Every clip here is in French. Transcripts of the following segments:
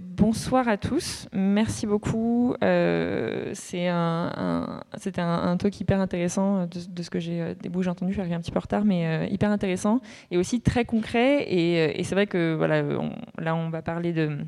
Bonsoir à tous, merci beaucoup. Euh, c'est un, c'était un, talk hyper intéressant de, de ce que j'ai euh, des bouts j'ai entendu, je suis arrivé un petit peu en retard, mais euh, hyper intéressant et aussi très concret. Et, et c'est vrai que voilà, on, là on va parler de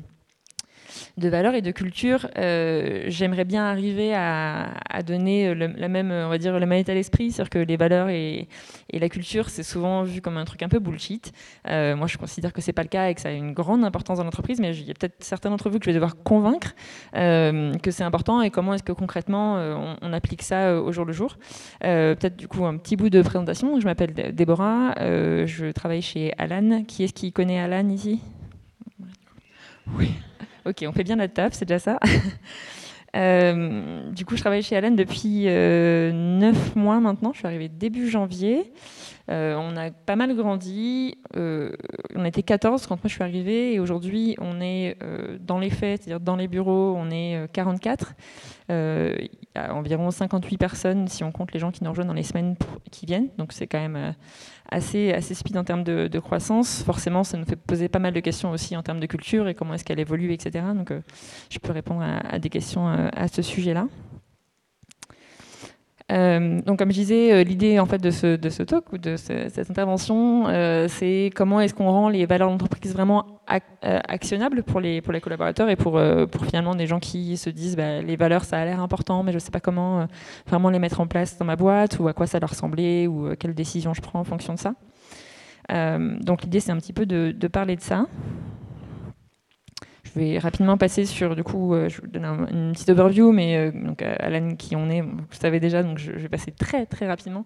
de valeurs et de culture, euh, j'aimerais bien arriver à, donner la même, on va dire, la même état d'esprit, c'est-à-dire que les valeurs et, la culture, c'est souvent vu comme un truc un peu bullshit. Euh, moi, je considère que c'est pas le cas et que ça a une grande importance dans l'entreprise, mais il y a peut-être certains d'entre vous que je vais devoir convaincre euh, que c'est important et comment est-ce que concrètement on, applique ça au jour le jour. peut-être du coup un petit bout de présentation. Je m'appelle Déborah, je travaille chez Alan. Qui est-ce qui connaît Alan ici? Oui. Ok, on fait bien notre taf, c'est déjà ça. Euh, du coup, je travaille chez Allen depuis euh, 9 mois maintenant. Je suis arrivée début janvier. Euh, on a pas mal grandi. Euh, on était 14 quand moi je suis arrivée et aujourd'hui on est euh, dans les faits, c'est-à-dire dans les bureaux, on est 44. Il y a environ 58 personnes si on compte les gens qui nous rejoignent dans les semaines qui viennent. Donc c'est quand même assez, assez speed en termes de, croissance. Forcément, ça nous fait poser pas mal de questions aussi en termes de culture et comment est-ce qu'elle évolue, etc. Donc je peux répondre à des questions à ce sujet-là. Euh, donc, comme je disais, euh, l'idée en fait de ce, de ce talk ou de cette intervention, euh, c'est comment est-ce qu'on rend les valeurs d'entreprise vraiment actionnables pour les pour les collaborateurs et pour pour finalement des gens qui se disent bah, les valeurs ça a l'air important, mais je ne sais pas comment vraiment les mettre en place dans ma boîte ou à quoi ça leur ressemblait ou quelles décisions je prends en fonction de ça. donc l'idée c'est un petit peu de, de parler de ça. Je vais rapidement passer sur, du coup, euh, je vous donne une petite overview, mais euh, donc Alan, qui on est, vous savez déjà, donc je, vais passer très très rapidement.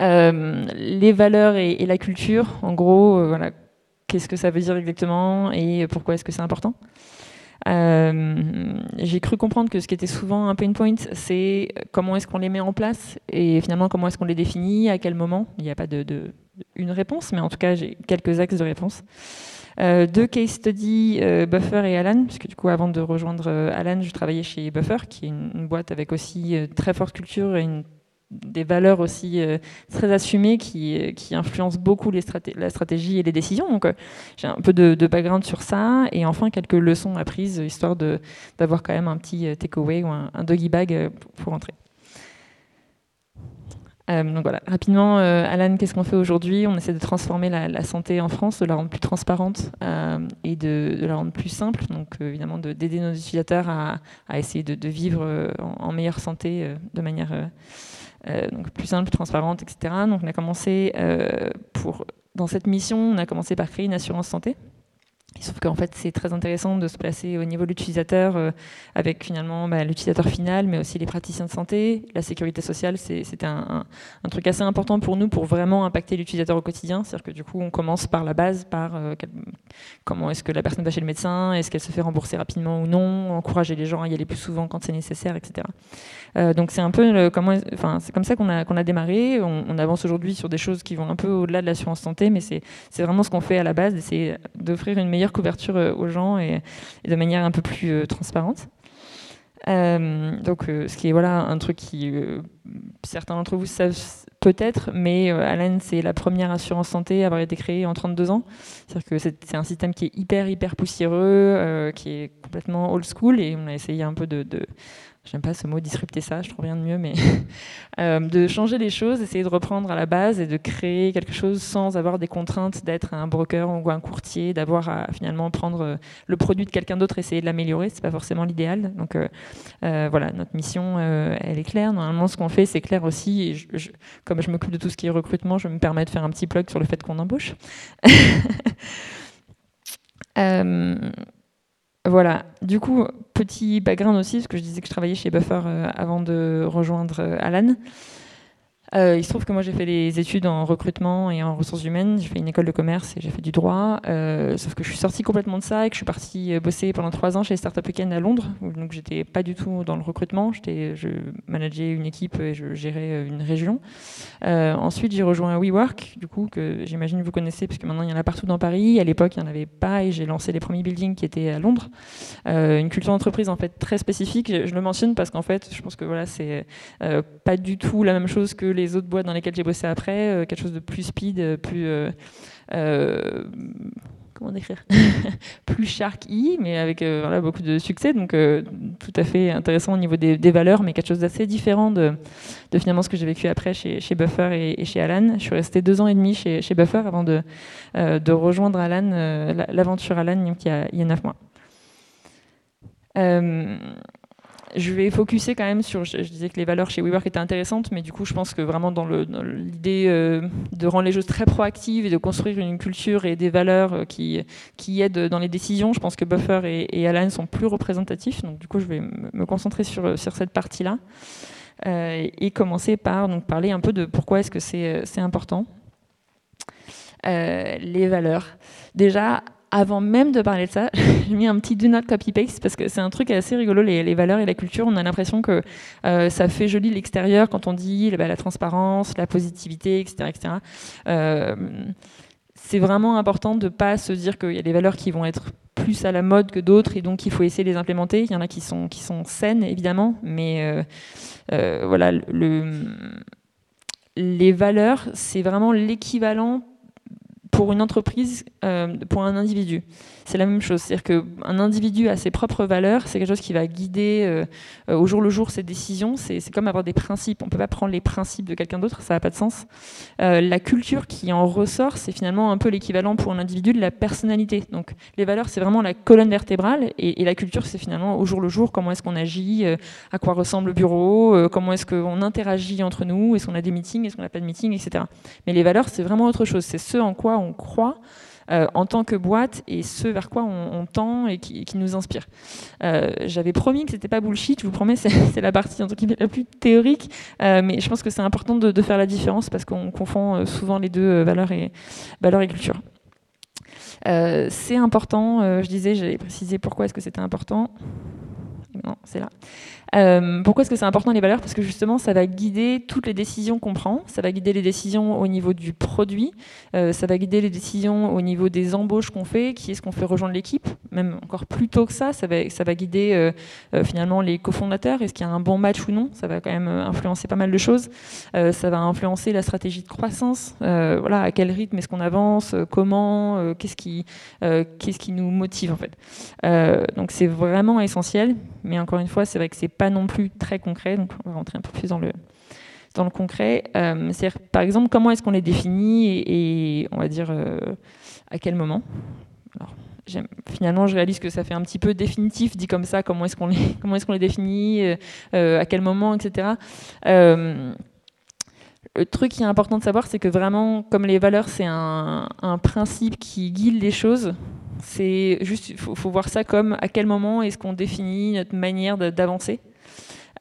Euh, les valeurs et, la culture, en gros, voilà, qu'est-ce que ça veut dire exactement et pourquoi est-ce que c'est important? J'ai cru comprendre que ce qui était souvent un pain point, c'est comment est-ce qu'on les met en place et finalement comment est-ce qu'on les définit, à quel moment. Il n'y a pas de, une réponse, mais en tout cas j'ai quelques axes de réponse. Euh, deux case studies, euh, Buffer et Alan, puisque du coup, avant de rejoindre euh, Alan, je travaillais chez Buffer, qui est une, boîte avec aussi très forte culture et une, des valeurs aussi très assumées qui, qui influencent beaucoup les la stratégie et les décisions. Donc, j'ai un peu de, background sur ça. Et enfin, quelques leçons apprises, histoire d'avoir quand même un petit takeaway ou un, doggy bag pour entrer. Euh, donc voilà, rapidement, euh, Alan, qu'est-ce qu'on fait aujourd'hui? On essaie de transformer la, santé en France, de la rendre plus transparente euh, et de, la rendre plus simple. Donc évidemment, d'aider nos utilisateurs à, essayer de, vivre en, meilleure santé de manière donc plus simple, plus transparente, etc. Donc on a commencé pour dans cette mission, on a commencé par créer une assurance santé Sauf qu'en fait, c'est très intéressant de se placer au niveau de l'utilisateur, euh, avec finalement bah, l'utilisateur final, mais aussi les praticiens de santé. La sécurité sociale, c'était un, truc assez important pour nous pour vraiment impacter l'utilisateur au quotidien. C'est-à-dire que du coup, on commence par la base, par euh, comment est-ce que la personne va chez le médecin, est-ce qu'elle se fait rembourser rapidement ou non, encourager les gens à y aller plus souvent quand c'est nécessaire, etc. Euh, donc c'est un peu comment, enfin c'est comme ça qu'on a qu'on a démarré. On, on avance aujourd'hui sur des choses qui vont un peu au-delà de l'assurance santé, mais c'est vraiment ce qu'on fait à la base, c'est d'offrir une meilleure couverture euh, aux gens et, de manière un peu plus euh, transparente. Euh, donc, ce qui est voilà un truc qui certains d'entre vous savent peut-être, mais Alan, c'est la première assurance santé à avoir été créée en 32 ans. C'est-à-dire que c'est un système qui est hyper, hyper poussiéreux, qui est complètement old school, et on a essayé un peu de, de j'aime pas ce mot disrupter ça, je trouve rien de mieux, mais euh, de changer les choses, essayer de reprendre à la base et de créer quelque chose sans avoir des contraintes d'être un broker ou un courtier, d'avoir à finalement prendre euh, le produit de quelqu'un d'autre, et essayer de l'améliorer, c'est pas forcément l'idéal. Donc euh, voilà, notre mission, elle est claire. Normalement, ce qu'on fait, c'est clair aussi. Et comme je m'occupe de tout ce qui est recrutement, je me permets de faire un petit plug sur le fait qu'on embauche. Voilà. Du coup, petit background aussi, parce que je disais que je travaillais chez Buffer euh, avant de rejoindre euh, Alan. Euh, il se trouve que moi j'ai fait des études en recrutement et en ressources humaines. J'ai fait une école de commerce et j'ai fait du droit. Euh, sauf que je suis sortie complètement de ça et que je suis partie euh, bosser pendant trois ans chez Startup Weekend à Londres. Donc j'étais pas du tout dans le recrutement. Je manageais une équipe et je gérais une région. ensuite j'ai rejoint WeWork, du coup que j'imagine vous connaissez parce que maintenant il y en a partout dans Paris. À l'époque il n'y en avait pas et j'ai lancé les premiers buildings qui étaient à Londres. une culture d'entreprise en fait très spécifique. Je le mentionne parce qu'en fait je pense que voilà c'est pas du tout la même chose que les autres boîtes dans lesquelles j'ai bossé après, quelque chose de plus speed, plus comment décrire plus shark y mais avec voilà, beaucoup de succès. Donc tout à fait intéressant au niveau des, valeurs mais quelque chose d'assez différent de, finalement ce que j'ai vécu après chez, chez Buffer et, chez Alan. Je suis resté deux ans et demi chez, chez Buffer avant de, de rejoindre Alan l'aventure Alan il y a, neuf mois. Euh, je vais focuser quand même sur. Je, disais que les valeurs chez WeWork étaient intéressantes, mais du coup, je pense que vraiment dans l'idée euh, de rendre les choses très proactives et de construire une culture et des valeurs euh, qui, qui aident dans les décisions, je pense que Buffer et, Alan sont plus représentatifs. Donc, du coup, je vais me concentrer sur, sur cette partie-là et commencer par donc, parler un peu de pourquoi est-ce que c'est important. les valeurs. Déjà, avant même de parler de ça, j'ai mis un petit do not copy paste parce que c'est un truc assez rigolo, les, valeurs et la culture. On a l'impression que euh, ça fait joli l'extérieur quand on dit bah, la transparence, la positivité, etc. Euh, c'est vraiment important de ne pas se dire qu'il y a des valeurs qui vont être plus à la mode que d'autres et donc il faut essayer de les implémenter. Il y en a qui sont, qui sont saines évidemment, mais euh, voilà, le, les valeurs, c'est vraiment l'équivalent pour une entreprise, euh, pour un individu. C'est la même chose. C'est-à-dire qu'un individu a ses propres valeurs, c'est quelque chose qui va guider euh, euh, au jour le jour ses décisions. C'est comme avoir des principes. On ne peut pas prendre les principes de quelqu'un d'autre, ça n'a pas de sens. la culture qui en ressort, c'est finalement un peu l'équivalent pour un individu de la personnalité. Donc les valeurs, c'est vraiment la colonne vertébrale et, et la culture, c'est finalement au jour le jour comment est-ce qu'on agit, à quoi ressemble le bureau, comment est-ce qu'on interagit entre nous, est-ce qu'on a des meetings, est-ce qu'on n'a pas de meetings, etc. Mais les valeurs, c'est vraiment autre chose. C'est ce en quoi on croit euh, en tant que boîte et ce vers quoi on, tend et qui, nous inspire. Euh, j'avais promis que c'était pas bullshit, je vous promets, c'est la partie en tout cas la plus théorique, euh, mais je pense que c'est important de, faire la différence parce qu'on confond souvent les deux valeurs et, valeurs et culture. c'est important, je disais, j'allais préciser pourquoi est-ce que c'était important. Non, c'est là. Euh, pourquoi est-ce que c'est important les valeurs? Parce que justement, ça va guider toutes les décisions qu'on prend. Ça va guider les décisions au niveau du produit. Euh, ça va guider les décisions au niveau des embauches qu'on fait. Qui est-ce qu'on fait rejoindre l'équipe? Même encore plus tôt que ça, ça va, ça va guider euh, finalement les cofondateurs. Est-ce qu'il y a un bon match ou non? Ça va quand même influencer pas mal de choses. ça va influencer la stratégie de croissance. voilà, à quel rythme est-ce qu'on avance? Comment? Qu'est-ce qui, qu'est-ce qui nous motive en fait? Donc c'est vraiment essentiel. Mais encore une fois, c'est vrai que c'est pas non plus très concret, donc on va rentrer un peu plus dans le, dans le concret. Euh, c'est par exemple comment est-ce qu'on les définit et, on va dire euh, à quel moment? Finalement, je réalise que ça fait un petit peu définitif dit comme ça. Comment est-ce qu'on les est-ce les définit, euh, à quel moment, etc. le truc qui est important de savoir, c'est que vraiment, comme les valeurs, c'est un, principe qui guide les choses. C'est juste, il faut, voir ça comme à quel moment est-ce qu'on définit notre manière d'avancer.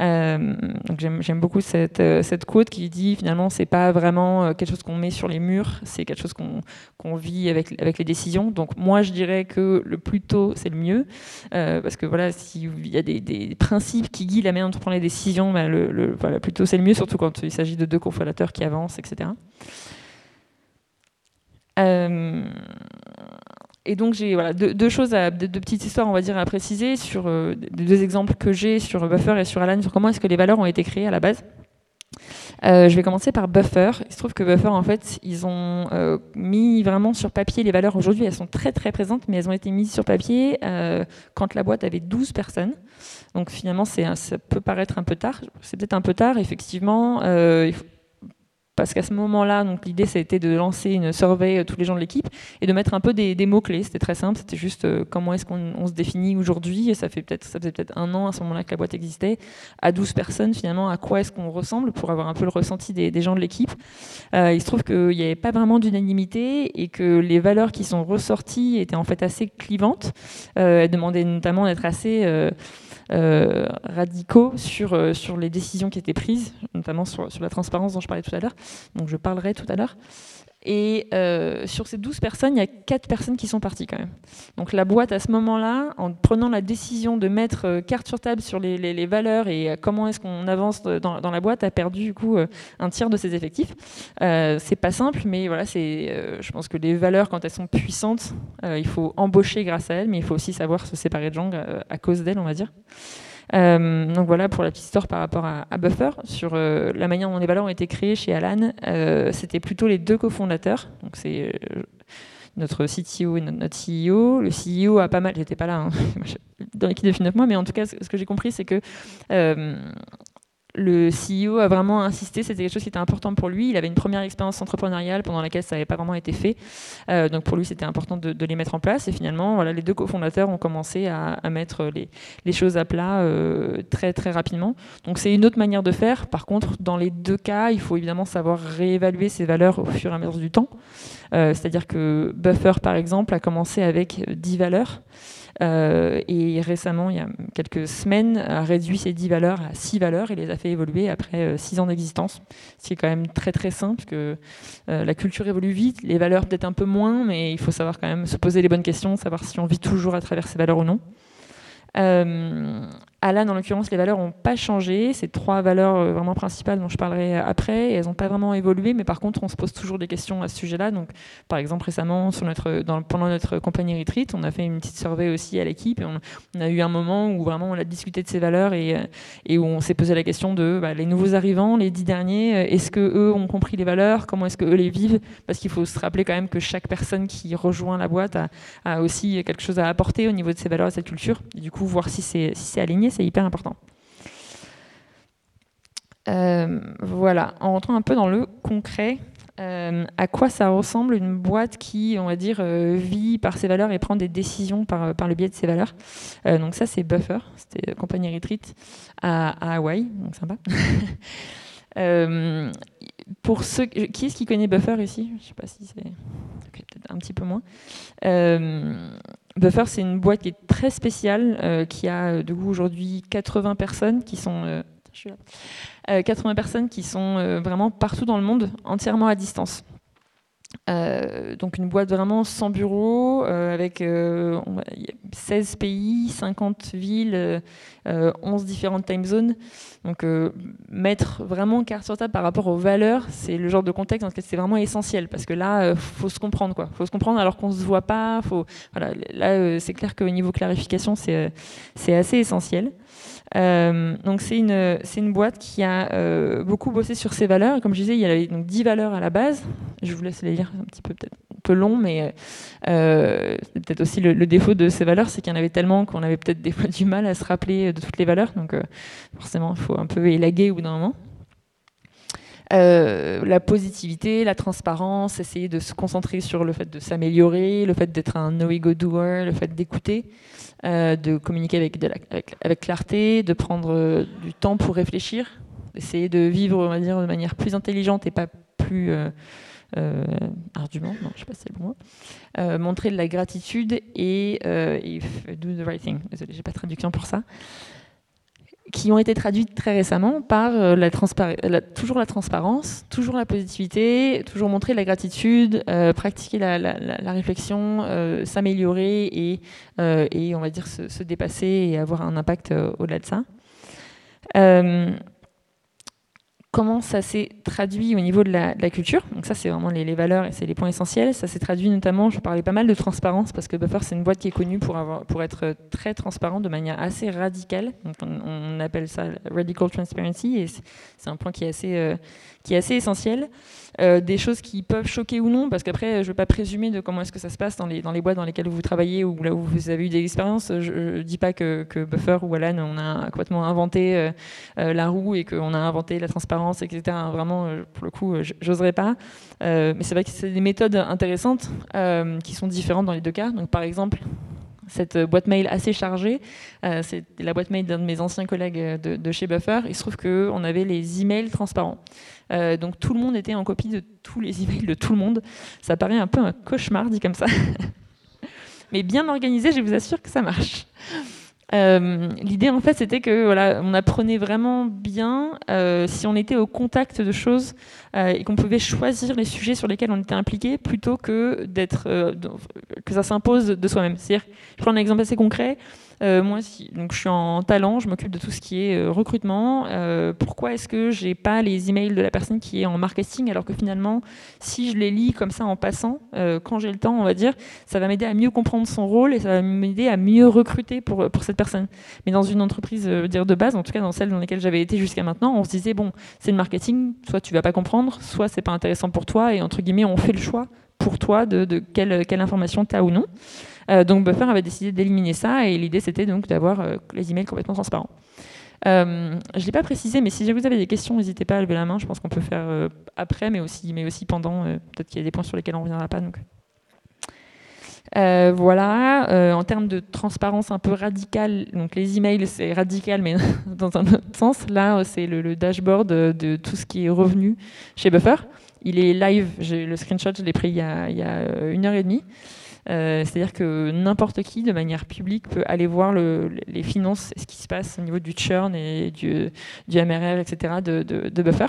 Euh, j'aime beaucoup cette, euh, cette, quote qui dit finalement c'est pas vraiment euh, quelque chose qu'on met sur les murs, c'est quelque chose qu'on vit avec, les décisions. Donc moi je dirais que le plus tôt c'est le mieux, parce que voilà s'il y a des, principes qui guident la manière dont on prend les décisions, ben, le, plus tôt c'est le mieux, surtout quand il s'agit de deux cofondateurs qui avancent, etc. et donc j'ai voilà, deux, choses, deux, petites histoires, on va dire, à préciser sur euh, deux exemples que j'ai sur Buffer et sur Alan, sur comment est-ce que les valeurs ont été créées à la base. Euh, je vais commencer par Buffer. Il se trouve que Buffer, en fait, ils ont euh, mis vraiment sur papier les valeurs. Aujourd'hui, elles sont très très présentes, mais elles ont été mises sur papier quand la boîte avait 12 personnes. Donc finalement, ça peut paraître un peu tard. C'est peut-être un peu tard, effectivement. Parce qu'à ce moment-là, l'idée c'était de lancer une survey euh, tous les gens de l'équipe et de mettre un peu des, mots clés. C'était très simple. C'était juste euh, comment est-ce qu'on se définit aujourd'hui. ça ça faisait peut-être un an à ce moment-là que la boîte existait. À 12 personnes finalement, à quoi est-ce qu'on ressemble pour avoir un peu le ressenti des, gens de l'équipe. Euh, il se trouve qu'il n'y avait pas vraiment d'unanimité et que les valeurs qui sont ressorties étaient en fait assez clivantes. elles demandaient notamment d'être assez euh, radicaux sur, euh, sur les décisions qui étaient prises, notamment sur, sur, la transparence dont je parlais tout à l'heure. Donc je parlerai tout à l'heure. Et euh, sur ces 12 personnes, il y a 4 personnes qui sont parties quand même. Donc la boîte, à ce moment-là, en prenant la décision de mettre carte sur table sur les, valeurs et comment est-ce qu'on avance dans, la boîte, a perdu du coup un tiers de ses effectifs. Euh, c'est pas simple, mais voilà, je pense que les valeurs, quand elles sont puissantes, il faut embaucher grâce à elles, mais il faut aussi savoir se séparer de gens à cause d'elles, on va dire. Donc voilà pour la petite histoire par rapport à, Buffer. Sur la manière dont les valeurs ont été créées chez Alan, c'était plutôt les deux cofondateurs. Donc c'est notre CTO et notre CEO. Le CEO a pas mal, j'étais pas là hein, dans l'équipe depuis 9 mois, mais en tout cas, ce que j'ai compris, c'est que le CEO a vraiment insisté, c'était quelque chose qui était important pour lui. Il avait une première expérience entrepreneuriale pendant laquelle ça n'avait pas vraiment été fait. Euh, donc pour lui, c'était important de, les mettre en place. Et finalement, voilà, les deux cofondateurs ont commencé à, mettre les, choses à plat euh, très très rapidement. Donc c'est une autre manière de faire. Par contre, dans les deux cas, il faut évidemment savoir réévaluer ses valeurs au fur et à mesure du temps. Euh, c'est-à-dire que Buffer, par exemple, a commencé avec 10 valeurs. Euh, et récemment, il y a quelques semaines, a réduit ces 10 valeurs à 6 valeurs et les a fait évoluer après 6 euh, ans d'existence. Ce qui est quand même très très simple, parce que euh, la culture évolue vite, les valeurs peut-être un peu moins, mais il faut savoir quand même se poser les bonnes questions, savoir si on vit toujours à travers ces valeurs ou non. Alan, en l'occurrence, les valeurs n'ont pas changé. C'est trois valeurs euh, vraiment principales dont je parlerai après. Et elles n'ont pas vraiment évolué, mais par contre, on se pose toujours des questions à ce sujet-là. Donc, par exemple, récemment, pendant notre compagnie Retreat, on a fait une petite survey aussi à l'équipe. On, a eu un moment où vraiment on a discuté de ces valeurs et, euh, où on s'est posé la question de bah, les nouveaux arrivants, les dix derniers, euh, est-ce que eux ont compris les valeurs? Comment est-ce que eux les vivent? Parce qu'il faut se rappeler quand même que chaque personne qui rejoint la boîte a, aussi quelque chose à apporter au niveau de ces valeurs et de cette culture. Du coup, voir si c'est aligné, c'est hyper important. Euh, voilà, en rentrant un peu dans le concret, euh, à quoi ça ressemble une boîte qui, on va dire, euh, vit par ses valeurs et prend des décisions par, le biais de ses valeurs? donc ça, c'est Buffer, c'était compagnie Retreat à, Hawaï, donc sympa. pour ceux, qui est-ce qui connaît Buffer ici Je ne sais pas si c'est peut-être un petit peu moins. Buffer, c'est une boîte qui est très spéciale, euh, qui a euh, de aujourd'hui 80 personnes qui sont, 80 euh, personnes qui sont vraiment partout dans le monde, entièrement à distance. Euh, donc une boîte vraiment sans bureau, euh, avec 16 euh, pays, 50 villes, 11 différentes time zones. Donc mettre vraiment carte sur table par rapport aux valeurs, c'est le genre de contexte dans lequel c'est vraiment essentiel, parce que là, faut se comprendre. quoi. faut se comprendre alors qu'on ne se voit pas. Faut, voilà, là, c'est clair qu'au niveau clarification, c'est assez essentiel. Euh, donc c'est une, une boîte qui a euh, beaucoup bossé sur ses valeurs. Comme je disais, il y avait donc 10 valeurs à la base. Je vous laisse les lire un petit peu peut-être un peu long, mais euh, c'est peut-être aussi le, défaut de ces valeurs, c'est qu'il y en avait tellement qu'on avait peut-être des fois du mal à se rappeler de toutes les valeurs. Donc forcément, il faut un peu élaguer au bout d'un moment. la positivité, la transparence, essayer de se concentrer sur le fait de s'améliorer, le fait d'être un no-ego doer, le fait d'écouter. Euh, de communiquer avec, avec, clarté, de prendre euh, du temps pour réfléchir, essayer de vivre, on va dire, de manière plus intelligente et pas plus euh, ardument, non, je sais pas si c'est le bon mot, montrer de la gratitude et, et do the right thing. Désolé, j'ai pas de traduction pour ça. Qui ont été traduites très récemment par euh, la, toujours la transparence, toujours la positivité, toujours montrer la gratitude, euh, pratiquer la, réflexion, euh, s'améliorer et, on va dire se, dépasser et avoir un impact au-delà de ça comment ça s'est traduit au niveau de la, culture. Donc ça, c'est vraiment les, valeurs et c'est les points essentiels. Ça s'est traduit notamment, je parlais pas mal de transparence parce que Buffer, c'est une boîte qui est connue pour, pour être très transparente de manière assez radicale. Donc on, appelle ça radical transparency et c'est un point qui est assez, euh, qui est assez essentiel. Euh, des choses qui peuvent choquer ou non, parce qu'après, je ne veux pas présumer de comment est-ce que ça se passe dans les, dans les boîtes dans lesquelles vous travaillez ou là où vous avez eu des expériences. Je ne dis pas que, Buffer ou Alan, on a complètement inventé euh, euh, la roue et qu'on a inventé la transparence, etc. Vraiment, pour le coup, j'oserais pas. mais c'est vrai que c'est des méthodes intéressantes qui sont différentes dans les deux cas. Donc, par exemple, cette boîte mail assez chargée. c'est la boîte mail d'un de mes anciens collègues de, de chez Buffer. Il se trouve qu'on avait les emails transparents. Euh, donc tout le monde était en copie de tous les emails de tout le monde. Ça paraît un peu un cauchemar dit comme ça. Mais bien organisé, je vous assure que ça marche. Euh, l'idée en fait c'était que voilà, on apprenait vraiment bien euh, si on était au contact de choses et qu'on pouvait choisir les sujets sur lesquels on était impliqué plutôt que d'être que ça s'impose de soi-même. C'est-à-dire, je prends un exemple assez concret. moi, donc je suis en talent, je m'occupe de tout ce qui est recrutement. pourquoi est-ce que j'ai pas les emails de la personne qui est en marketing alors que finalement, si je les lis comme ça en passant, quand j'ai le temps, on va dire, ça va m'aider à mieux comprendre son rôle et ça va m'aider à mieux recruter pour, pour cette personne? Mais dans une entreprise dire de base, en tout cas dans celle dans laquelle j'avais été jusqu'à maintenant, on se disait bon, c'est le marketing, soit tu vas pas comprendre, soit c'est pas intéressant pour toi et entre guillemets, on fait le choix pour toi de, quelle, information tu as ou non. Euh, donc Buffer avait décidé d'éliminer ça et l'idée c'était donc d'avoir euh, les emails complètement transparents. Euh, je ne l'ai pas précisé, mais si vous avez des questions, n'hésitez pas à lever la main. Je pense qu'on peut faire après, mais aussi, mais aussi pendant. Peut-être qu'il y a des points sur lesquels on ne reviendra pas. Voilà, en termes de transparence un peu radicale, donc les emails c'est radical mais dans un autre sens. Là c'est le, dashboard de tout ce qui est revenu chez Buffer. Il est live, le screenshot, je l'ai pris il y, a, euh, une heure et demie. Euh, c'est-à-dire que n'importe qui, de manière publique, peut aller voir les finances, ce qui se passe au niveau du churn et du, MRR, etc., de Buffer.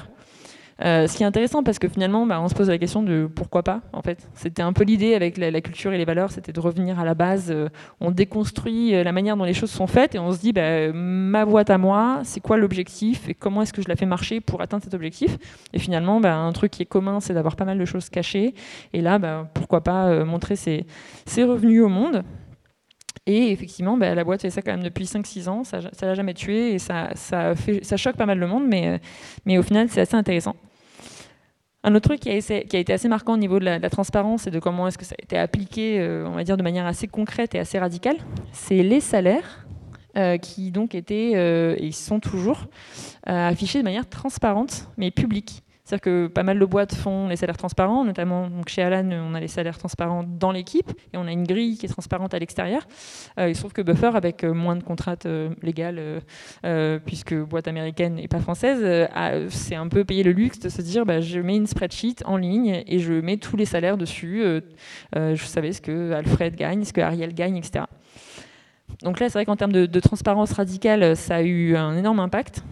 Euh, ce qui est intéressant parce que finalement, bah, on se pose la question de pourquoi pas. En fait, c'était un peu l'idée avec la, culture et les valeurs, c'était de revenir à la base. Euh, on déconstruit euh, la manière dont les choses sont faites et on se dit, bah, ma boîte à moi, c'est quoi l'objectif et comment est-ce que je la fais marcher pour atteindre cet objectif? Et finalement, bah, un truc qui est commun, c'est d'avoir pas mal de choses cachées. Et là, pourquoi pas montrer ses, revenus au monde. Et effectivement, la boîte fait ça quand même depuis 5-6 ans, ça ne l'a jamais tué et ça, choque pas mal le monde, mais, mais au final, c'est assez intéressant. Un autre truc qui a, été assez marquant au niveau de la, transparence et de comment est-ce que ça a été appliqué, euh, on va dire de manière assez concrète et assez radicale, c'est les salaires euh, qui donc étaient, euh, et sont toujours, affichés de manière transparente mais publique. C'est-à-dire que pas mal de boîtes font les salaires transparents, notamment donc chez Alan, on a les salaires transparents dans l'équipe et on a une grille qui est transparente à l'extérieur. Euh, il se trouve que Buffer, avec euh, moins de contraintes euh, légales, puisque boîte américaine et pas française, c'est un peu payer le luxe de se dire bah, je mets une spreadsheet en ligne et je mets tous les salaires dessus. je savais ce que Alfred gagne, ce que Ariel gagne, etc. Donc là, c'est vrai qu'en termes de, transparence radicale, ça a eu un énorme impact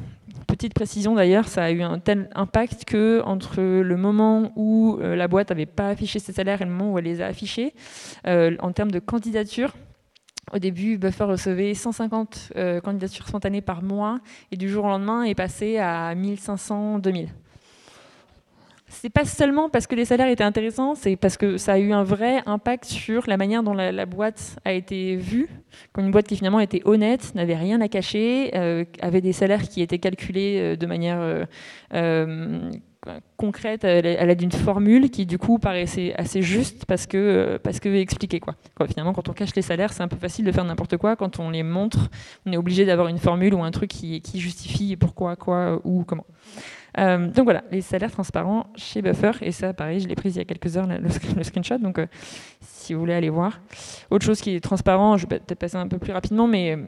petite précision d'ailleurs, ça a eu un tel impact que entre le moment où euh, la boîte n'avait pas affiché ses salaires et le moment où elle les a affichés, euh, en termes de candidature, au début, Buffer recevait 150 euh, candidatures spontanées par mois et du jour au lendemain est passé à 1500, 2000 c'est pas seulement parce que les salaires étaient intéressants, c'est parce que ça a eu un vrai impact sur la manière dont la, boîte a été vue. Comme une boîte qui finalement était honnête, n'avait rien à cacher, euh, avait des salaires qui étaient calculés euh, de manière euh, concrète à l'aide d'une formule qui du coup paraissait assez juste parce que parce que expliqué quoi. Finalement, quand on cache les salaires, c'est un peu facile de faire n'importe quoi. Quand on les montre, on est obligé d'avoir une formule ou un truc qui, qui justifie pourquoi, quoi, ou comment. Euh, donc voilà, les salaires transparents chez Buffer, et ça pareil, je l'ai pris il y a quelques heures, le, screenshot, donc euh, si vous voulez aller voir. Autre chose qui est transparent, je vais peut-être passer un peu plus rapidement, mais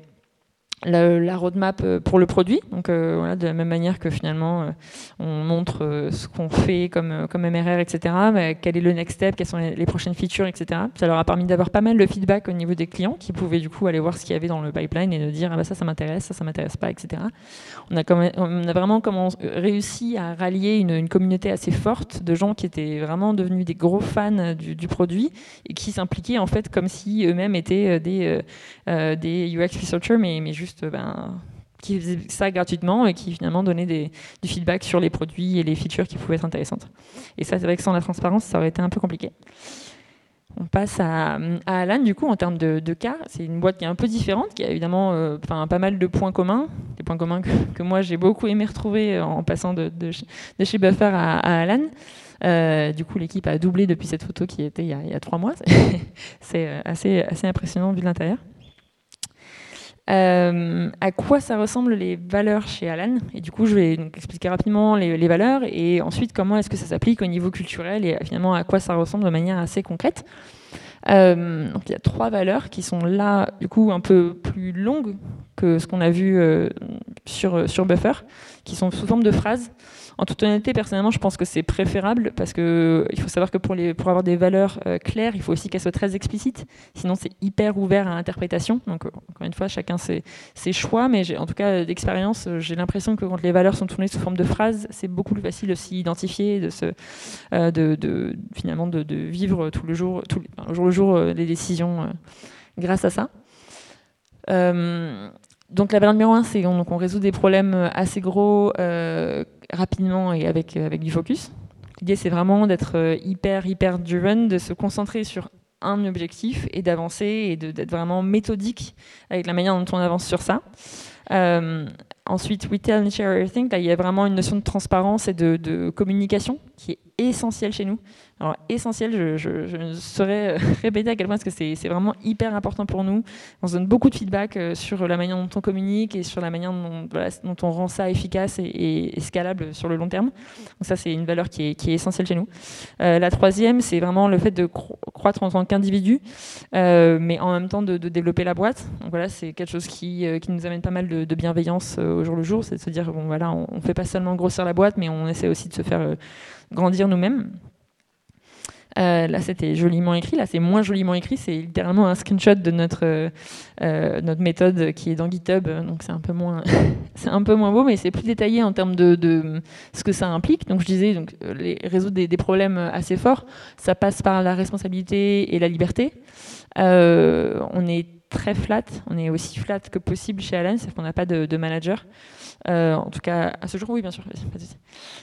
la, roadmap euh, pour le produit. Donc euh, de la même manière que finalement euh, on montre ce qu'on fait comme, comme MRR, etc. Mais quel est le next step, quelles sont les, prochaines features, etc. Ça leur a permis d'avoir pas mal de feedback au niveau des clients qui pouvaient du coup aller voir ce qu'il y avait dans le pipeline et de dire ah bah ça ça m'intéresse, ça ça m'intéresse pas, etc. On a, on a vraiment réussi à rallier une, communauté assez forte de gens qui étaient vraiment devenus des gros fans du, du produit et qui s'impliquaient en fait comme si eux-mêmes étaient des, des UX researchers mais juste ben, qui faisait ça gratuitement et qui finalement donnait du feedback sur les produits et les features qui pouvaient être intéressantes. Et ça, c'est vrai que sans la transparence, ça aurait été un peu compliqué. On passe à, Alan, du coup, en termes de, cas. C'est une boîte qui est un peu différente, qui a évidemment euh, pas mal de points communs, des points communs que, moi j'ai beaucoup aimé retrouver en passant de, de chez Buffer à, Alan. Euh, du coup, l'équipe a doublé depuis cette photo qui était il y a, il y a trois mois. c'est euh, assez, assez impressionnant vu de l'intérieur. Euh, à quoi ça ressemble les valeurs chez Alan? Et du coup, je vais donc expliquer rapidement les, valeurs et ensuite comment est-ce que ça s'applique au niveau culturel et finalement à quoi ça ressemble de manière assez concrète. Euh, donc il y a trois valeurs qui sont là, du coup, un peu plus longues que ce qu'on a vu euh, sur, sur Buffer, qui sont sous forme de phrases. En toute honnêteté, personnellement, je pense que c'est préférable parce que il faut savoir que pour, avoir des valeurs euh, claires, il faut aussi qu'elles soient très explicites. Sinon, c'est hyper ouvert à interprétation. Donc, euh, encore une fois, chacun ses, choix. Mais en tout cas, d'expérience, euh, j'ai l'impression que quand les valeurs sont tournées sous forme de phrases, c'est beaucoup plus facile de s'y identifier, de, de, finalement de, vivre tout le jour, tout, jour le jour les décisions grâce à ça. Donc la valeur numéro un, c'est qu'on on résout des problèmes assez gros rapidement et avec, avec du focus. L'idée, c'est vraiment d'être hyper, hyper driven, de se concentrer sur un objectif et d'avancer et d'être vraiment méthodique avec la manière dont on avance sur ça. Euh, ensuite, we tell and share everything. Là, il y a vraiment une notion de transparence et de, de communication qui est essentielle chez nous. Alors, essentiel, je, ne saurais répéter à quel point que c'est vraiment hyper important pour nous. On se donne beaucoup de feedback euh, sur la manière dont on communique et sur la manière dont, on rend ça efficace et, scalable sur le long terme. Donc ça, c'est une valeur qui est, essentielle chez nous. Euh, la troisième, c'est vraiment le fait de croître en tant qu'individu, euh, mais en même temps de, développer la boîte. Donc voilà, c'est quelque chose qui, qui, nous amène pas mal de, de bienveillance au jour le jour. C'est de se dire, bon voilà, on ne fait pas seulement grossir la boîte, mais on essaie aussi de se faire grandir nous-mêmes. Euh, là, c'était joliment écrit. Là, c'est moins joliment écrit. C'est littéralement un screenshot de notre, euh, notre méthode qui est dans GitHub. Donc, c'est un, peu moins c'est un peu moins beau, mais c'est plus détaillé en termes de, de, ce que ça implique. Donc, je disais, donc, les, résoudre des, des, problèmes assez forts, ça passe par la responsabilité et la liberté. Euh, on est très flat. On est aussi flat que possible chez Alan, c'est qu'on n'a pas de, manager. Euh, en tout cas, à ce jour, oui, bien sûr.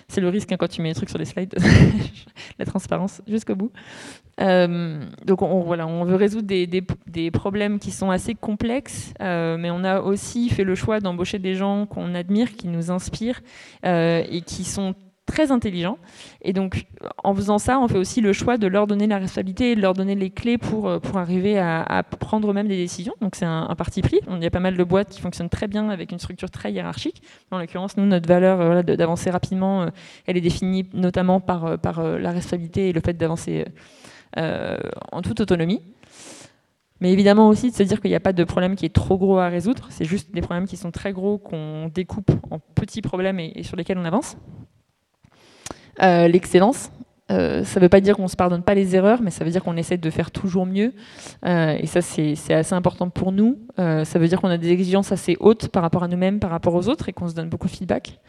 C'est le risque hein, quand tu mets les trucs sur les slides, la transparence jusqu'au bout. Euh, donc, on, voilà, on veut résoudre des, des, problèmes qui sont assez complexes, euh, mais on a aussi fait le choix d'embaucher des gens qu'on admire, qui nous inspirent et qui sont très intelligents. Et donc, en faisant ça, on fait aussi le choix de leur donner la responsabilité et de leur donner les clés pour, euh, pour arriver à, prendre eux-mêmes des décisions. Donc, c'est un, parti pris. Il y a pas mal de boîtes qui fonctionnent très bien avec une structure très hiérarchique. En l'occurrence, nous, notre valeur euh, d'avancer rapidement, euh, elle est définie notamment par, par la responsabilité et le fait d'avancer en toute autonomie. Mais évidemment aussi de se dire qu'il n'y a pas de problème qui est trop gros à résoudre. C'est juste des problèmes qui sont très gros qu'on découpe en petits problèmes et sur lesquels on avance. Euh, l'excellence. Euh, ça ne veut pas dire qu'on ne se pardonne pas les erreurs, mais ça veut dire qu'on essaie de faire toujours mieux. Euh, et ça, c'est assez important pour nous. ça veut dire qu'on a des exigences assez hautes par rapport à nous-mêmes, par rapport aux autres, et qu'on se donne beaucoup de feedback.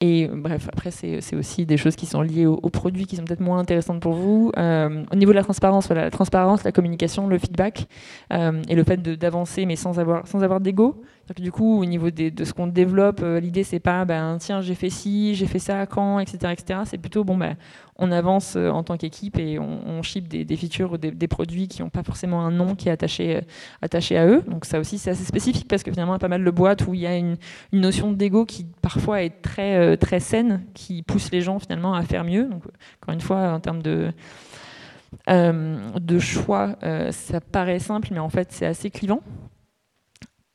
Et bref, après, c'est aussi des choses qui sont liées aux, produits qui sont peut-être moins intéressantes pour vous. au niveau de la transparence, voilà, la transparence, la communication, le feedback et le fait d'avancer, mais sans avoir, sans avoir d'ego du coup, au niveau de ce qu'on développe, euh, l'idée c'est pas ben, tiens j'ai fait ci, j'ai fait ça quand, etc. C'est plutôt bon ben, on avance euh, en tant qu'équipe et on, ship des, features ou des, produits qui n'ont pas forcément un nom qui est attaché, euh, attaché à eux. Donc ça aussi c'est assez spécifique parce que finalement il y a pas mal de boîtes où il y a une, notion d'ego qui parfois est très, très saine, qui pousse les gens finalement à faire mieux. Donc encore une fois en termes de choix, ça paraît simple, mais en fait c'est assez clivant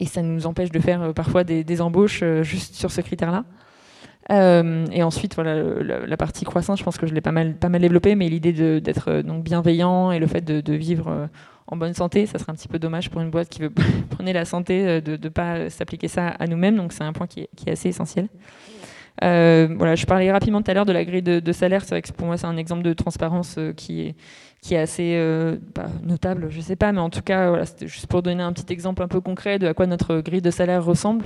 et ça nous empêche de faire euh, parfois des, embauches euh, juste sur ce critère-là. Euh, et ensuite, voilà, la, partie croissance, je pense que je l'ai pas mal, pas mal développée, mais l'idée d'être bienveillant et le fait de, vivre en bonne santé, ça serait un petit peu dommage pour une boîte qui veut prendre la santé de ne pas s'appliquer ça à nous-mêmes. Donc c'est un point qui est, qui est assez essentiel. voilà, je parlais rapidement tout à l'heure de la grille de, de salaire. C'est vrai que pour moi, c'est un exemple de transparence qui est qui est assez euh, notable, je ne sais pas, mais en tout cas, c'était juste pour donner un petit exemple un peu concret de à quoi notre grille de salaire ressemble.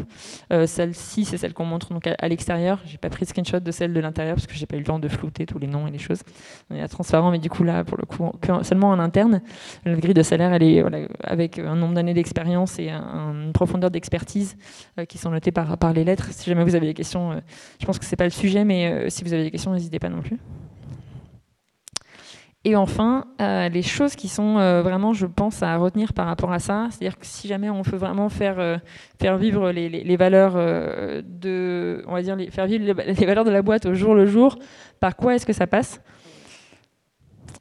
Euh, celle-ci, c'est celle qu'on montre donc à, l'extérieur. J'ai pas pris de screenshot de celle de l'intérieur parce que j'ai pas eu le temps de flouter tous les noms et les choses. On est à transparent, mais du coup là, pour le coup, seulement en interne. La grille de salaire, elle est avec un nombre d'années d'expérience et une profondeur d'expertise euh, qui sont notées par, par les lettres. Si jamais vous avez des questions, je pense que c'est pas le sujet, mais si vous avez des questions, n'hésitez pas non plus. Et enfin, euh, les choses qui sont euh, vraiment, je pense, à retenir par rapport à ça, c'est-à-dire que si jamais on veut vraiment faire, euh, vivre les, valeurs de, faire vivre les, valeurs de la boîte au jour le jour, par quoi est-ce que ça passe?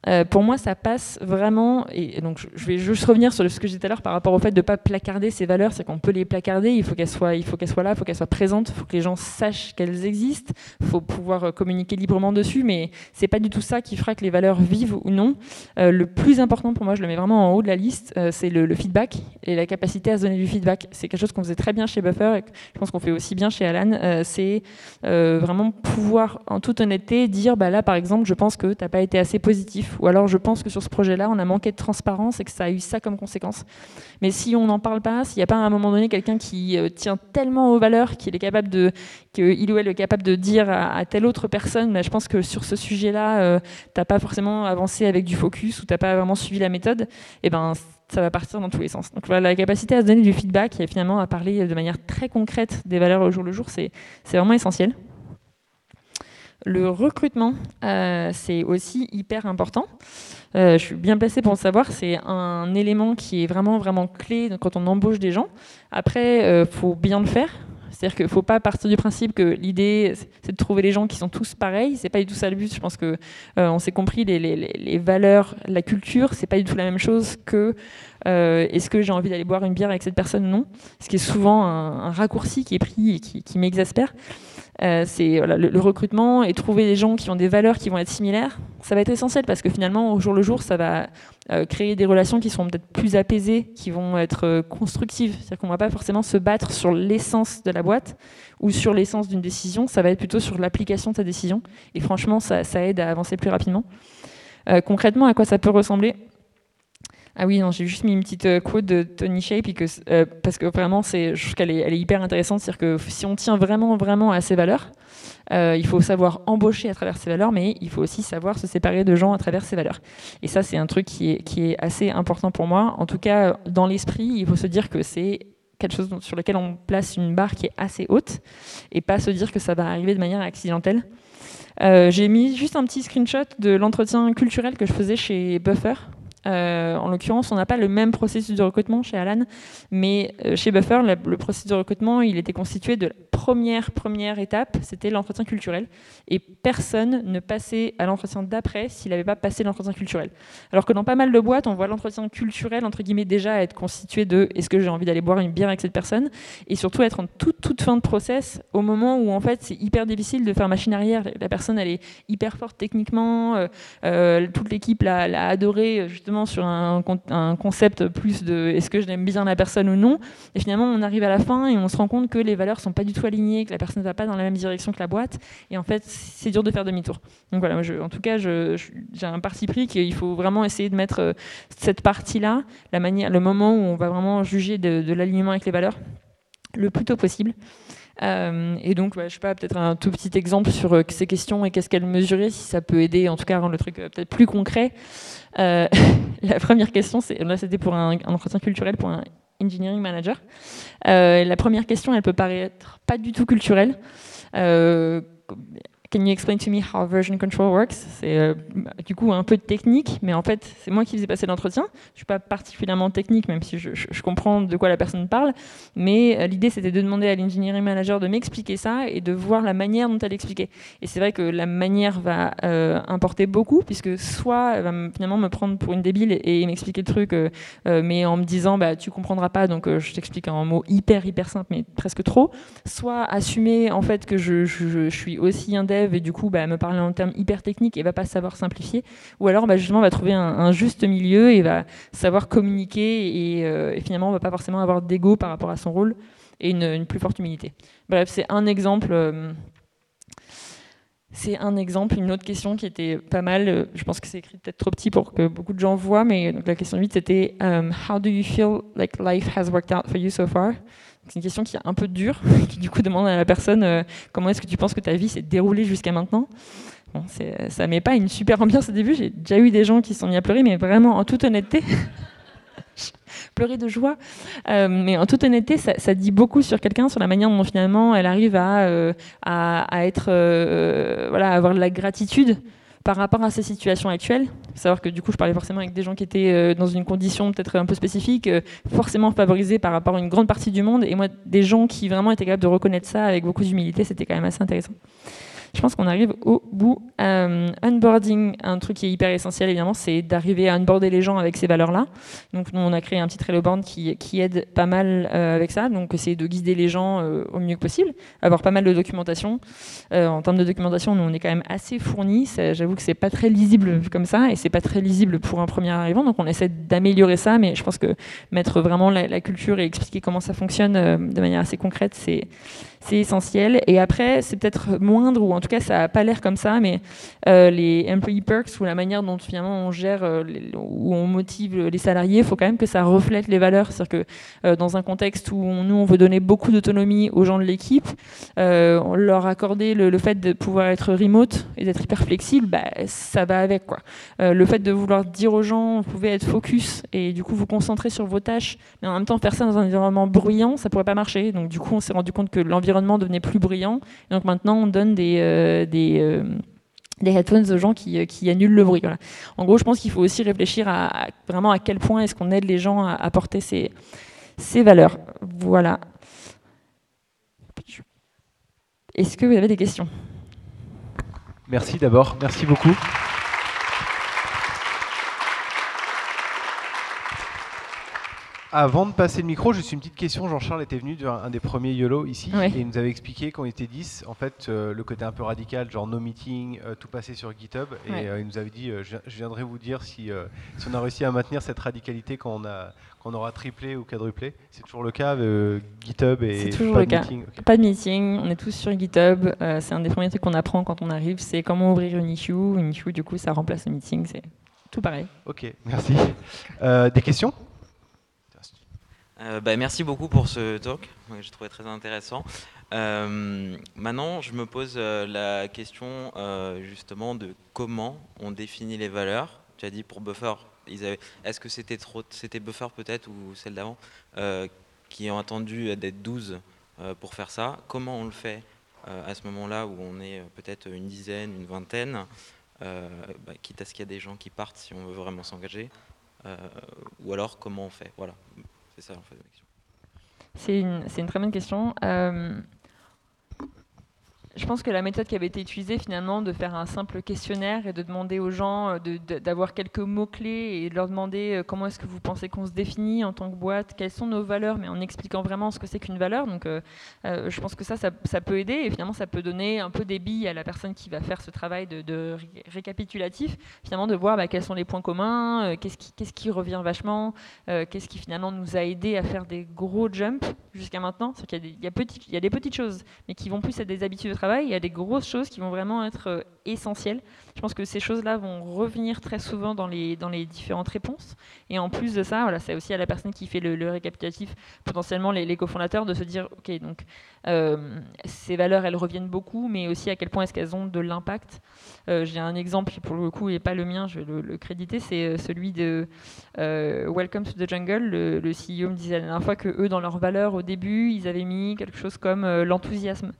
Euh, pour moi, ça passe vraiment, et donc je vais juste revenir sur ce que j'ai dit tout à l'heure par rapport au fait de ne pas placarder ces valeurs, c'est qu'on peut les placarder, il faut qu'elles soient, il faut qu'elles soient là, il faut qu'elles soient présentes, il faut que les gens sachent qu'elles existent, il faut pouvoir euh, communiquer librement dessus, mais c'est pas du tout ça qui fera que les valeurs vivent ou non. Euh, le plus important pour moi, je le mets vraiment en haut de la liste, c'est le, feedback et la capacité à se donner du feedback. C'est quelque chose qu'on faisait très bien chez Buffer et je pense qu'on fait aussi bien chez Alan, c'est vraiment pouvoir en toute honnêteté dire, bah là par exemple, je pense que tu n'as pas été assez positif ou alors je pense que sur ce projet-là, on a manqué de transparence et que ça a eu ça comme conséquence. Mais si on n'en parle pas, s'il n'y a pas à un moment donné quelqu'un qui euh, tient tellement aux valeurs qu'il est capable de, qu'il ou elle est capable de dire à, telle autre personne, bah, je pense que sur ce sujet-là, euh, tu n'as pas forcément avancé avec du focus ou tu n'as pas vraiment suivi la méthode, et eh ben ça va partir dans tous les sens. Donc la capacité à se donner du feedback et finalement à parler de manière très concrète des valeurs au jour le jour, c'est vraiment essentiel. Le recrutement, euh, c'est aussi hyper important. Euh, je suis bien placée pour le savoir. C'est un élément qui est vraiment, vraiment clé quand on embauche des gens. Après, il euh, faut bien le faire. C'est-à-dire qu'il ne faut pas partir du principe que l'idée, c'est de trouver les gens qui sont tous pareils. C'est pas du tout ça le but. Je pense que on s'est compris les, valeurs, la culture, c'est pas du tout la même chose que est-ce que j'ai envie d'aller boire une bière avec cette personne? Non. Ce qui est souvent un, raccourci qui est pris et qui m'exaspère. Euh, c'est le, recrutement et trouver des gens qui ont des valeurs qui vont être similaires, ça va être essentiel parce que finalement, au jour le jour, ça va euh, créer des relations qui sont peut-être plus apaisées, qui vont être euh, constructives. C'est-à-dire qu'on ne va pas forcément se battre sur l'essence de la boîte ou sur l'essence d'une décision, ça va être plutôt sur l'application de sa décision. Et franchement, ça aide à avancer plus rapidement. concrètement, à quoi ça peut ressembler? Ah oui, non, j'ai juste mis une petite euh, quote de Tony Shape euh, parce que vraiment, je trouve qu'elle est, hyper intéressante. C'est-à-dire que si on tient vraiment, vraiment à ses valeurs, euh, il faut savoir embaucher à travers ses valeurs, mais il faut aussi savoir se séparer de gens à travers ses valeurs. Et ça, c'est un truc qui est assez important pour moi. En tout cas, dans l'esprit, il faut se dire que c'est quelque chose sur lequel on place une barre qui est assez haute et pas se dire que ça va arriver de manière accidentelle. j'ai mis juste un petit screenshot de l'entretien culturel que je faisais chez Buffer, euh, en l'occurrence, on n'a pas le même processus de recrutement chez Alan, mais euh, chez Buffer, le, processus de recrutement, il était constitué de la première, première étape, c'était l'entretien culturel. Et personne ne passait à l'entretien d'après s'il n'avait pas passé l'entretien culturel. Alors que dans pas mal de boîtes, on voit l'entretien culturel, entre guillemets, déjà être constitué de est-ce que j'ai envie d'aller boire une bière avec cette personne? Et surtout être en toute, toute fin de process, au moment où en fait c'est hyper difficile de faire machine arrière. La personne, elle est hyper forte techniquement, euh, toute l'équipe l'a adoré, sur un, concept plus de est-ce que je bien la personne ou non. Et finalement, on arrive à la fin et on se rend compte que les valeurs sont pas du tout alignées, que la personne ne va pas dans la même direction que la boîte. Et en fait, c'est dur de faire demi-tour. Donc voilà, en tout cas, j'ai un parti pris qu'il faut vraiment essayer de mettre euh, cette partie-là, la manière, le moment où on va vraiment juger de, l'alignement avec les valeurs, le plus tôt possible. Euh, et donc, je sais pas, peut-être un tout petit exemple sur euh, ces questions et qu'est-ce qu'elles mesuraient, si ça peut aider, en tout cas, à rendre le truc peut-être plus concret. Euh, la première question, là c'était pour un, entretien culturel pour un engineering manager. Euh, la première question, elle peut paraître pas du tout culturelle. Euh, Can you explain to me how version control works? C'est euh, du coup un peu technique, mais en fait, c'est moi qui faisais passer l'entretien. Je ne suis pas particulièrement technique, même si je, comprends de quoi la personne parle. Mais euh, l'idée, c'était de demander à l'engineering manager de m'expliquer ça et de voir la manière dont elle expliquait. Et c'est vrai que la manière va euh, importer beaucoup, puisque soit elle va finalement me prendre pour une débile et, m'expliquer le truc, mais en me disant, bah, tu comprendras pas, donc je t'explique en mots hyper, hyper simples, mais presque trop. Soit assumer en fait que je, suis aussi un et du coup bah, me parler en termes hyper techniques et va pas savoir simplifier, ou alors bah, justement va trouver un, juste milieu et va savoir communiquer et, euh, et finalement va pas forcément avoir d'ego par rapport à son rôle et une, plus forte humilité. Bref, c'est un exemple. Euh, c'est un exemple. Une autre question qui était pas mal, euh, je pense que c'est écrit peut-être trop petit pour que beaucoup de gens voient, mais donc la question 8 c'était How do you feel like life has worked out for you so far? C'est une question qui est un peu dure, qui du coup demande à la personne euh, comment est-ce que tu penses que ta vie s'est déroulée jusqu'à maintenant? Bon, ça met pas une super ambiance au début. J'ai déjà eu des gens qui sont mis à pleurer, mais vraiment en toute honnêteté, pleurer de joie. Euh, mais en toute honnêteté, ça, dit beaucoup sur quelqu'un, sur la manière dont finalement elle arrive à, euh, à, être, voilà, à avoir de la gratitude par rapport à sa situation actuelle, savoir que du coup je parlais forcément avec des gens qui étaient euh, dans une condition peut-être un peu spécifique, euh, forcément favorisés par rapport à une grande partie du monde, et moi des gens qui vraiment étaient capables de reconnaître ça avec beaucoup d'humilité, c'était quand même assez intéressant. Je pense qu'on arrive au bout. Euh, onboarding, un truc qui est hyper essentiel évidemment, c'est d'arriver à onboarder les gens avec ces valeurs-là. Donc nous, on a créé un petit Trello board qui, aide pas mal euh, avec ça. Donc c'est de guider les gens euh, au mieux que possible, avoir pas mal de documentation. en termes de documentation, nous on est quand même assez fournis. J'avoue que c'est pas très lisible comme ça et c'est pas très lisible pour un premier arrivant. Donc on essaie d'améliorer ça, mais je pense que mettre vraiment la culture et expliquer comment ça fonctionne de manière assez concrète, c'est c'est essentiel. Et après, c'est peut-être moindre, ou en tout cas, ça n'a pas l'air comme ça, mais euh, les employee perks ou la manière dont finalement on gère ou on motive les salariés, il faut quand même que ça reflète les valeurs. C'est-à-dire que dans un contexte où nous on veut donner beaucoup d'autonomie aux gens de l'équipe, on leur accorder le, fait de pouvoir être remote et d'être hyper flexible, bah, ça va avec quoi. le fait de vouloir dire aux gens, vous pouvez être focus et du coup vous concentrer sur vos tâches, mais en même temps faire ça dans un environnement bruyant, ça pourrait pas marcher. Donc du coup on s'est rendu compte que l'environnement devenait plus bruyant. Et donc maintenant on donne des, euh, des euh, des headphones aux gens qui, euh, qui annulent le bruit. En gros, je pense qu'il faut aussi réfléchir à, vraiment à quel point est-ce qu'on aide les gens à, à porter ces, ces valeurs. Voilà. Est-ce que vous avez des questions? Merci d'abord, merci beaucoup. Avant de passer le micro, juste une petite question. Jean-Charles était venu d'un des premiers YOLO ici et il nous avait expliqué quand il était 10, en fait, euh, le côté un peu radical, genre no meeting, euh, tout passer sur GitHub. Et euh, il nous avait dit je, viendrai vous dire si, si, on a réussi à maintenir cette radicalité quand on, a, quand on aura triplé ou quadruplé. C'est toujours le cas GitHub et toujours pas le de cas. meeting. Pas de meeting, on est tous sur GitHub. c'est un des premiers trucs qu'on apprend quand on arrive c'est comment ouvrir une issue. Une issue, du coup, ça remplace le meeting. C'est tout pareil. Ok, merci. des questions? Euh, bah, merci beaucoup pour ce talk, j'ai trouvé très intéressant. Euh, maintenant, je me pose euh, la question justement de comment on définit les valeurs. Tu as dit pour Buffer, est-ce que c'était trop, Buffer peut-être ou celle d'avant, qui ont attendu d'être 12 pour faire ça? Comment on le fait à ce moment-là où on est peut-être une dizaine, une vingtaine, bah, quitte à ce qu'il y a des gens qui partent si on veut vraiment s'engager Ou alors comment on fait? Voilà. C'est ça en fait la question. C'est une, une, très bonne question. Euh, je pense que la méthode qui avait été utilisée finalement de faire un simple questionnaire et de demander aux gens euh, d'avoir quelques mots-clés et de leur demander euh, comment est-ce que vous pensez qu'on se définit en tant que boîte, quelles sont nos valeurs, mais en expliquant vraiment ce que c'est qu'une valeur. Donc euh, je pense que ça, ça, peut aider et finalement ça peut donner un peu des billes à la personne qui va faire ce travail de, récapitulatif, finalement de voir bah, quels sont les points communs, qu'est-ce qui, revient vachement, qu'est-ce qui finalement nous a aidé à faire des gros jumps jusqu'à maintenant. C'est qu'il y y, y a des petites choses, mais qui vont plus être des habitudes de travail il y a des grosses choses qui vont vraiment être euh, essentielles. Je pense que ces choses-là vont revenir très souvent dans les, différentes réponses. Et en plus de ça, voilà, c'est aussi à la personne qui fait le, récapitulatif, potentiellement les, les, cofondateurs, de se dire, OK, donc euh, ces valeurs, elles reviennent beaucoup, mais aussi à quel point est-ce qu'elles ont de l'impact. Euh, j'ai un exemple qui, pour le coup, n'est pas le mien, je vais le, créditer, c'est celui de Welcome to the Jungle. Le, CEO me disait la dernière fois que eux, dans leurs valeurs, au début, ils avaient mis quelque chose comme l'enthousiasme.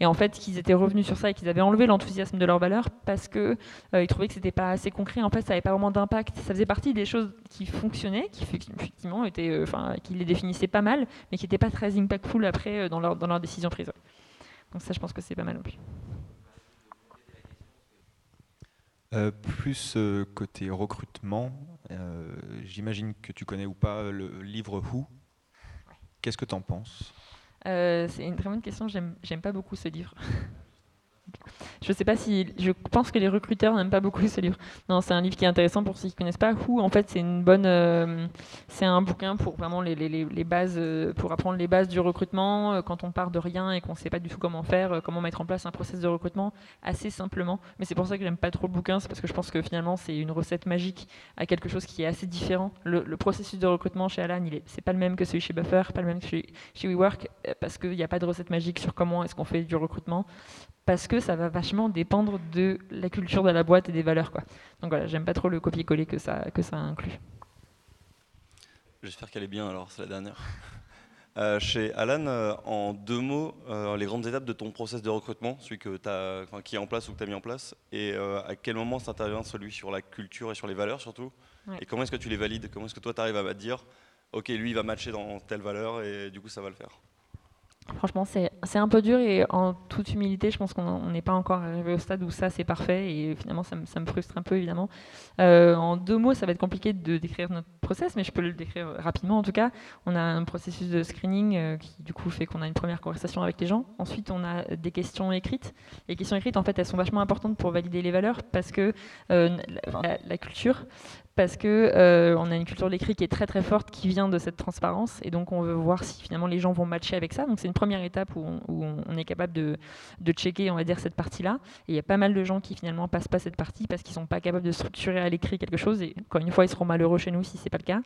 Et en fait, qu'ils étaient revenus sur ça et qu'ils avaient enlevé l'enthousiasme de leurs valeurs parce qu'ils euh, trouvaient que c'était pas assez concret. En fait, ça n'avait pas vraiment d'impact. Ça faisait partie des choses qui fonctionnaient, qui effectivement étaient, euh, enfin, qui les définissaient pas mal, mais qui n'étaient pas très impactful après euh, dans leur dans leur décision prise. Donc ça, je pense que c'est pas mal non plus. Plus côté recrutement, j'imagine que tu connais ou pas le livre Who. Qu'est-ce que tu en penses? Euh, c'est une très bonne question. J'aime pas beaucoup ce livre. Je sais pas si. Je pense que les recruteurs n'aiment pas beaucoup ce livre. Non, c'est un livre qui est intéressant pour ceux qui ne connaissent pas. Who, en fait, c'est une bonne. Euh, c'est un bouquin pour vraiment les, les, les bases, euh, pour apprendre les bases du recrutement quand on part de rien et qu'on ne sait pas du tout comment faire, comment mettre en place un process de recrutement assez simplement. Mais c'est pour ça que j'aime pas trop le bouquin, c'est parce que je pense que finalement c'est une recette magique à quelque chose qui est assez différent. Le, processus de recrutement chez Alan, il est, c'est pas le même que celui chez Buffer, pas le même que chez, chez WeWork, parce qu'il n'y a pas de recette magique sur comment est-ce qu'on fait du recrutement parce que ça va vachement dépendre de la culture de la boîte et des valeurs. Quoi. Donc voilà, j'aime pas trop le copier-coller que ça, que ça inclut. J'espère qu'elle est bien alors, c'est la dernière. Euh, chez Alan, euh, en deux mots, euh, les grandes étapes de ton process de recrutement, celui que as, qui est en place ou que tu as mis en place, et à quel moment s'intervient celui sur la culture et sur les valeurs surtout, et comment est-ce que tu les valides? Comment est-ce que toi tu arrives à dire, ok, lui il va matcher dans telle valeur et du coup ça va le faire Franchement, c'est un peu dur et en toute humilité, je pense qu'on n'est pas encore arrivé au stade où ça c'est parfait et finalement ça me, frustre un peu évidemment. Euh, en deux mots, ça va être compliqué de décrire notre process, mais je peux le décrire rapidement en tout cas. On a un processus de screening euh, qui du coup fait qu'on a une première conversation avec les gens. Ensuite, on a des questions écrites. Les questions écrites, en fait, elles sont vachement importantes pour valider les valeurs parce que euh, la, culture, parce que euh, on a une culture de l'écrit qui est très très forte, qui vient de cette transparence, et donc on veut voir si finalement les gens vont matcher avec ça. Donc c'est une première étape où on, est capable de, checker, on va dire, cette partie-là. Et il y a pas mal de gens qui finalement passent pas cette partie parce qu'ils sont pas capables de structurer à l'écrit quelque chose. Et encore une fois, ils seront malheureux chez nous si c'est pas le cas.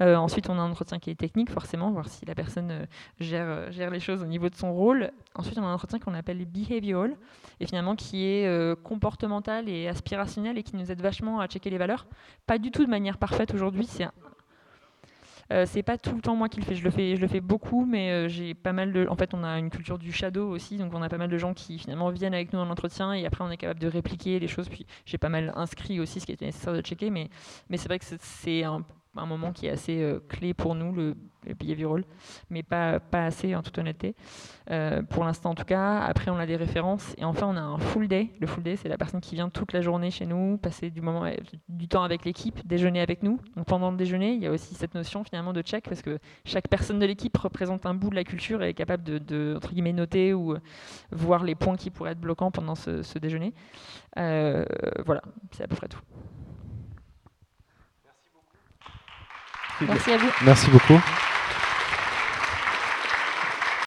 Euh, ensuite, on a un entretien qui est technique, forcément, voir si la personne gère, euh, gère les choses au niveau de son rôle. Ensuite, on a un entretien qu'on appelle behavioral, et finalement qui est comportemental et aspirationnel et qui nous aide vachement à checker les valeurs. Pas du tout de manière parfaite aujourd'hui, c'est c'est pas tout le temps moi qui le fais, je le fais, je le fais beaucoup, mais j'ai pas mal de. En fait, on a une culture du shadow aussi, donc on a pas mal de gens qui finalement viennent avec nous dans l'entretien et après on est capable de répliquer les choses. Puis j'ai pas mal inscrit aussi ce qui était nécessaire de checker, mais, mais c'est vrai que c'est un un moment qui est assez euh, clé pour nous, le, le behavioral, mais pas, pas assez en toute honnêteté. Euh, pour l'instant en tout cas. Après on a des références et enfin on a un full day. Le full day c'est la personne qui vient toute la journée chez nous, passer du, moment, du temps avec l'équipe, déjeuner avec nous. Donc pendant le déjeuner il y a aussi cette notion finalement de check parce que chaque personne de l'équipe représente un bout de la culture et est capable de, entre guillemets, noter ou voir les points qui pourraient être bloquants pendant ce, déjeuner. Euh, voilà, c'est à peu près tout. Merci à vous. Merci beaucoup.